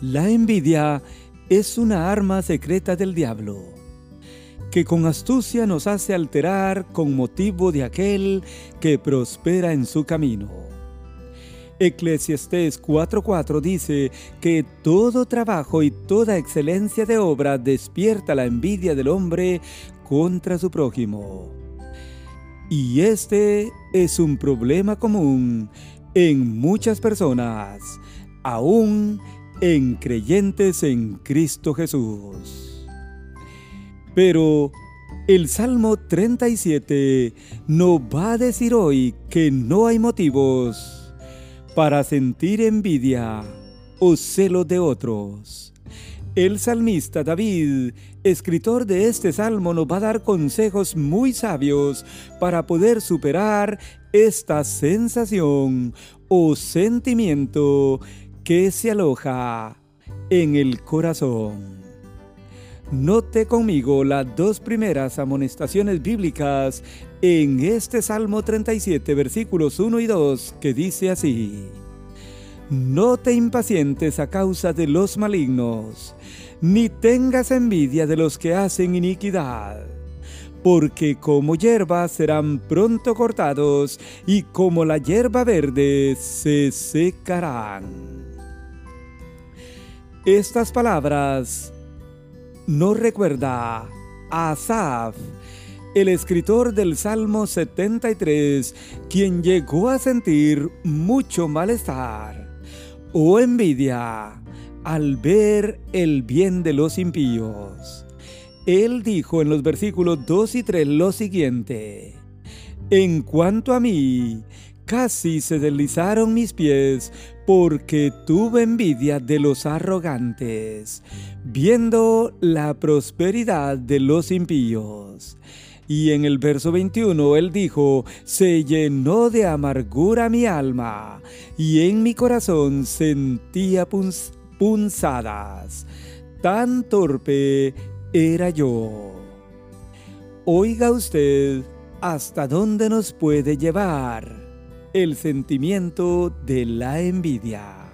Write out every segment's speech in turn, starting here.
La envidia es una arma secreta del diablo, que con astucia nos hace alterar con motivo de aquel que prospera en su camino. Eclesiastés 4:4 dice que todo trabajo y toda excelencia de obra despierta la envidia del hombre contra su prójimo. Y este es un problema común en muchas personas, aún en creyentes en Cristo Jesús. Pero el Salmo 37 nos va a decir hoy que no hay motivos para sentir envidia o celo de otros. El salmista David, escritor de este salmo, nos va a dar consejos muy sabios para poder superar esta sensación o sentimiento que se aloja en el corazón. Note conmigo las dos primeras amonestaciones bíblicas en este Salmo 37, versículos 1 y 2, que dice así. No te impacientes a causa de los malignos, ni tengas envidia de los que hacen iniquidad, porque como hierba serán pronto cortados, y como la hierba verde se secarán. Estas palabras no recuerda a Asaf, el escritor del Salmo 73, quien llegó a sentir mucho malestar o envidia al ver el bien de los impíos. Él dijo en los versículos 2 y 3 lo siguiente, En cuanto a mí, casi se deslizaron mis pies porque tuve envidia de los arrogantes, viendo la prosperidad de los impíos. Y en el verso 21 él dijo, se llenó de amargura mi alma, y en mi corazón sentía punzadas. Tan torpe era yo. Oiga usted, ¿hasta dónde nos puede llevar? El sentimiento de la envidia.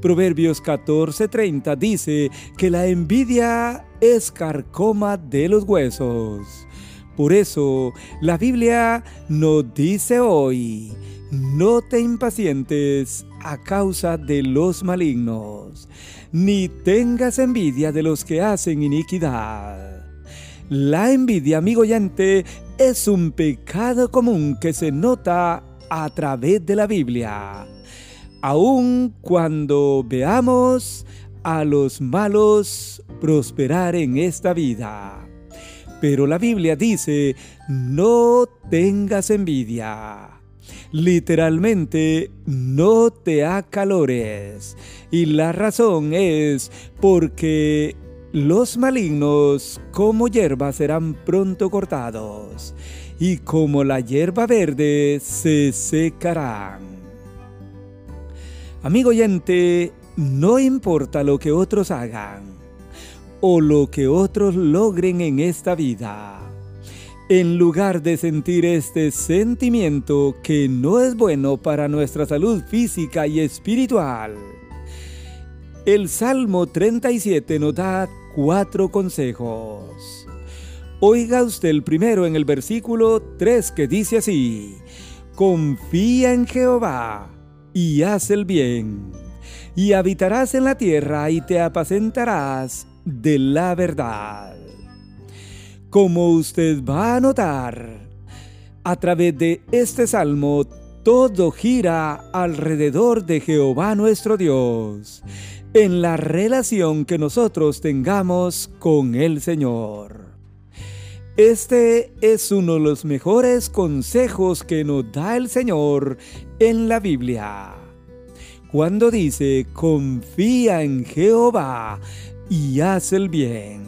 Proverbios 14:30 dice que la envidia es carcoma de los huesos. Por eso la Biblia nos dice hoy, no te impacientes a causa de los malignos, ni tengas envidia de los que hacen iniquidad. La envidia, amigo oyente, es un pecado común que se nota a través de la Biblia. Aun cuando veamos a los malos prosperar en esta vida. Pero la Biblia dice, no tengas envidia. Literalmente, no te acalores. Y la razón es porque los malignos como hierba serán pronto cortados y como la hierba verde se secarán. Amigo oyente, no importa lo que otros hagan o lo que otros logren en esta vida. En lugar de sentir este sentimiento que no es bueno para nuestra salud física y espiritual, el Salmo 37 nos da cuatro consejos. Oiga usted el primero en el versículo 3 que dice así, confía en Jehová y haz el bien, y habitarás en la tierra y te apacentarás de la verdad. Como usted va a notar, a través de este salmo, todo gira alrededor de Jehová nuestro Dios, en la relación que nosotros tengamos con el Señor. Este es uno de los mejores consejos que nos da el Señor en la Biblia. Cuando dice, confía en Jehová y haz el bien.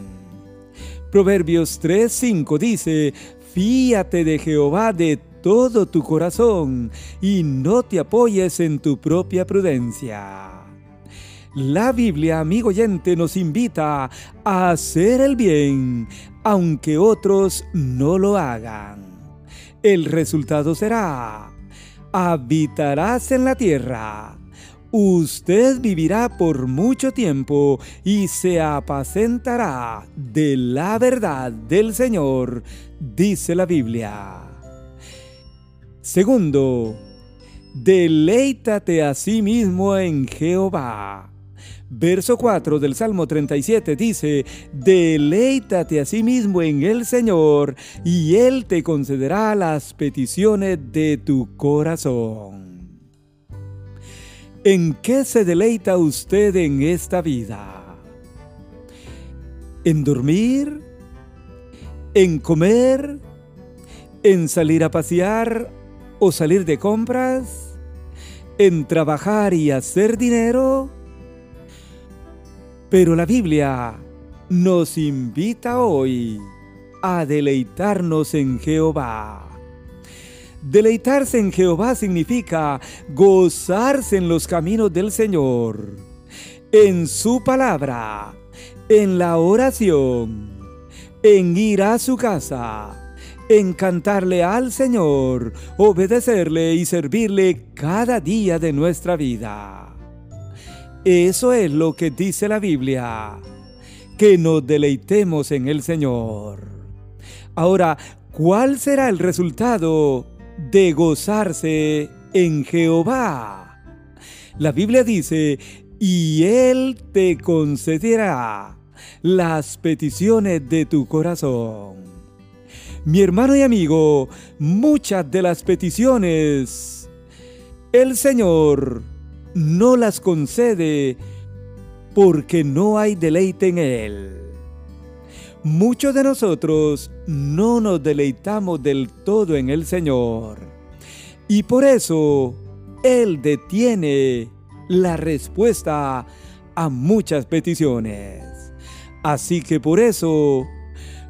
Proverbios 3:5 dice, fíate de Jehová de todo tu corazón y no te apoyes en tu propia prudencia. La Biblia, amigo oyente, nos invita a hacer el bien, aunque otros no lo hagan. El resultado será, habitarás en la tierra, usted vivirá por mucho tiempo y se apacentará de la verdad del Señor, dice la Biblia. Segundo, deleítate a sí mismo en Jehová. Verso 4 del Salmo 37 dice, deleítate a sí mismo en el Señor y Él te concederá las peticiones de tu corazón. ¿En qué se deleita usted en esta vida? ¿En dormir? ¿En comer? ¿En salir a pasear o salir de compras? ¿En trabajar y hacer dinero? Pero la Biblia nos invita hoy a deleitarnos en Jehová. Deleitarse en Jehová significa gozarse en los caminos del Señor, en su palabra, en la oración, en ir a su casa, en cantarle al Señor, obedecerle y servirle cada día de nuestra vida. Eso es lo que dice la Biblia, que nos deleitemos en el Señor. Ahora, ¿cuál será el resultado de gozarse en Jehová. La Biblia dice, y Él te concederá las peticiones de tu corazón. Mi hermano y amigo, muchas de las peticiones el Señor no las concede porque no hay deleite en Él. Muchos de nosotros no nos deleitamos del todo en el Señor. Y por eso Él detiene la respuesta a muchas peticiones. Así que por eso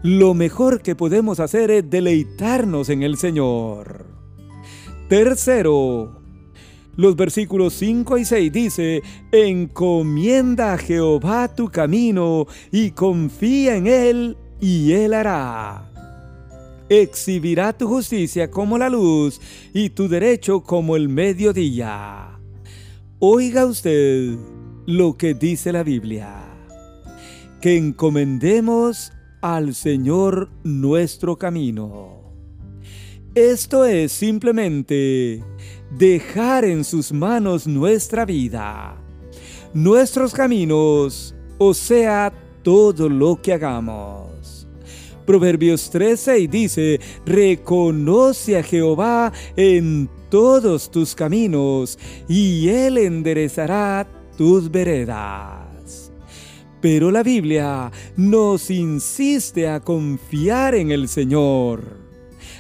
lo mejor que podemos hacer es deleitarnos en el Señor. Tercero, los versículos 5 y 6 dice, encomienda a Jehová tu camino y confía en Él y Él hará. Exhibirá tu justicia como la luz y tu derecho como el mediodía. Oiga usted lo que dice la Biblia. Que encomendemos al Señor nuestro camino. Esto es simplemente dejar en sus manos nuestra vida, nuestros caminos, o sea, todo lo que hagamos. Proverbios 13 dice, reconoce a Jehová en todos tus caminos, y Él enderezará tus veredas. Pero la Biblia nos insiste a confiar en el Señor.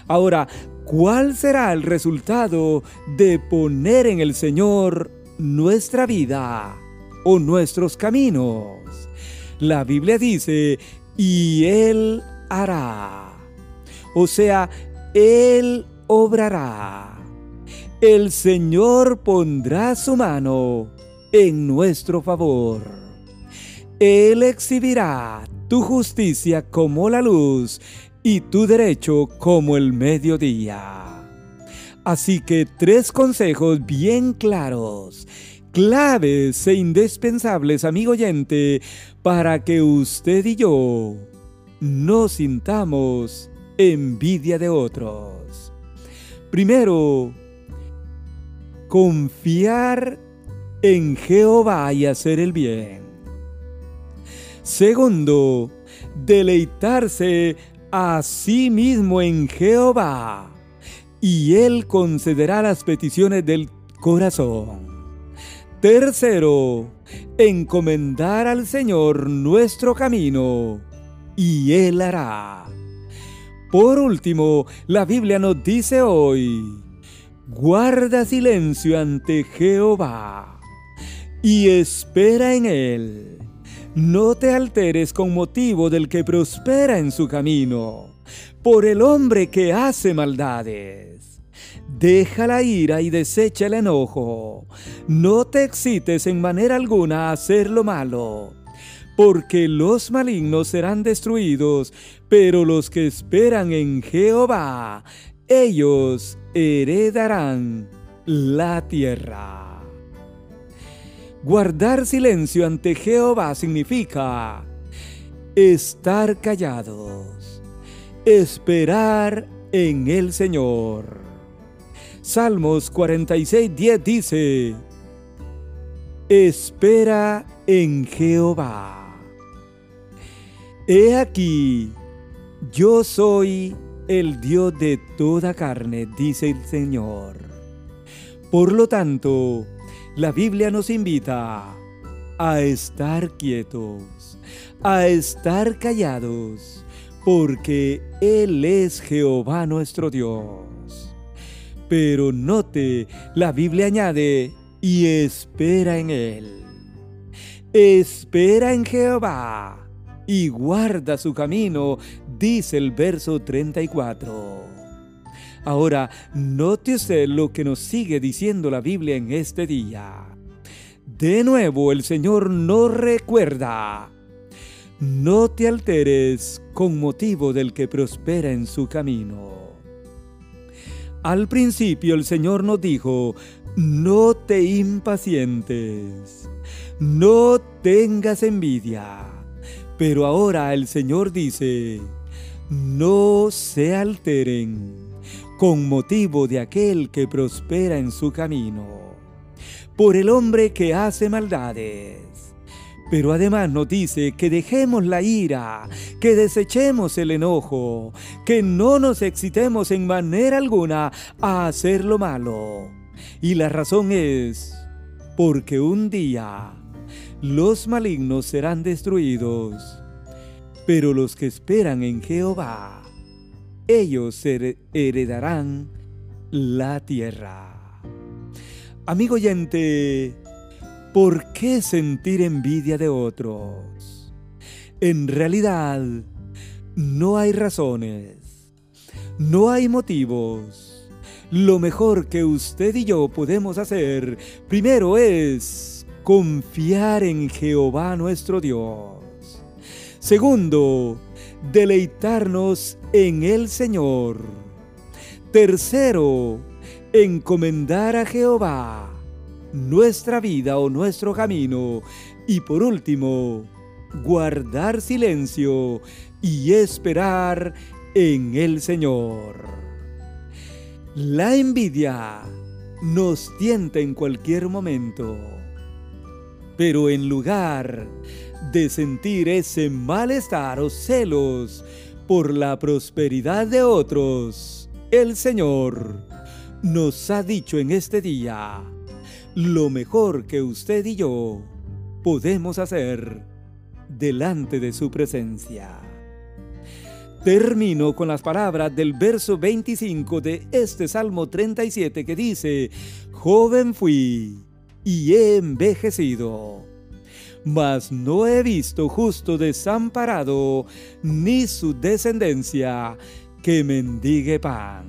Ahora, ¿Cuál será el resultado de poner en el Señor nuestra vida o nuestros caminos? La Biblia dice, y Él hará. O sea, Él obrará. El Señor pondrá su mano en nuestro favor. Él exhibirá tu justicia como la luz y tu derecho como el mediodía. Así que tres consejos bien claros, claves e indispensables, amigo oyente, para que usted y yo no sintamos envidia de otros. Primero, confiar en Jehová y hacer el bien. Segundo, deleitarse a sí mismo en Jehová, y Él concederá las peticiones del corazón. Tercero, encomendar al Señor nuestro camino, y Él hará. Por último, la Biblia nos dice hoy, guarda silencio ante Jehová y espera en Él no te alteres con motivo del que prospera en su camino, por el hombre que hace maldades. Deja la ira y desecha el enojo. No te excites en manera alguna a hacer lo malo, porque los malignos serán destruidos, pero los que esperan en Jehová, ellos heredarán la tierra. Guardar silencio ante Jehová significa estar callados, esperar en el Señor. Salmos 46, 10 dice, Espera en Jehová. He aquí, yo soy el Dios de toda carne, dice el Señor. Por lo tanto, la Biblia nos invita a estar quietos, a estar callados, porque Él es Jehová nuestro Dios. Pero note, la Biblia añade, y espera en Él. Espera en Jehová y guarda su camino, dice el verso 34. Ahora, note usted lo que nos sigue diciendo la Biblia en este día. De nuevo el Señor nos recuerda. No te alteres con motivo del que prospera en su camino. Al principio el Señor nos dijo, no te impacientes, no tengas envidia. Pero ahora el Señor dice, no se alteren con motivo de aquel que prospera en su camino, por el hombre que hace maldades. Pero además nos dice que dejemos la ira, que desechemos el enojo, que no nos excitemos en manera alguna a hacer lo malo. Y la razón es porque un día los malignos serán destruidos, pero los que esperan en Jehová ellos heredarán la tierra. Amigo oyente, ¿por qué sentir envidia de otros? En realidad, no hay razones, no hay motivos. Lo mejor que usted y yo podemos hacer primero es confiar en Jehová nuestro Dios. Segundo, deleitarnos en el Señor. Tercero, encomendar a Jehová nuestra vida o nuestro camino. Y por último, guardar silencio y esperar en el Señor. La envidia nos tienta en cualquier momento, pero en lugar de sentir ese malestar o celos por la prosperidad de otros, el Señor nos ha dicho en este día lo mejor que usted y yo podemos hacer delante de su presencia. Termino con las palabras del verso 25 de este Salmo 37 que dice, Joven fui y he envejecido mas no he visto justo desamparado, ni su descendencia que mendigue pan.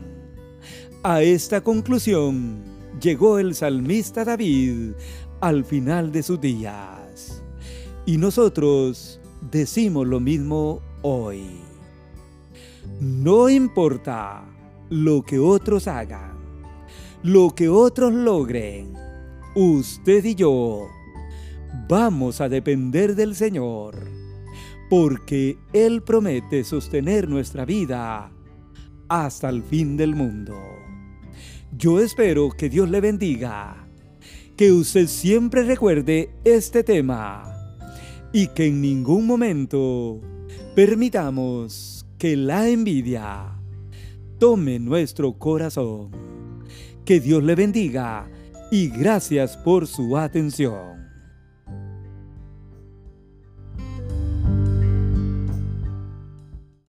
A esta conclusión llegó el salmista David al final de sus días. Y nosotros decimos lo mismo hoy. No importa lo que otros hagan, lo que otros logren, usted y yo vamos a depender del Señor, porque Él promete sostener nuestra vida hasta el fin del mundo. Yo espero que Dios le bendiga, que usted siempre recuerde este tema y que en ningún momento permitamos que la envidia tome nuestro corazón. Que Dios le bendiga y gracias por su atención.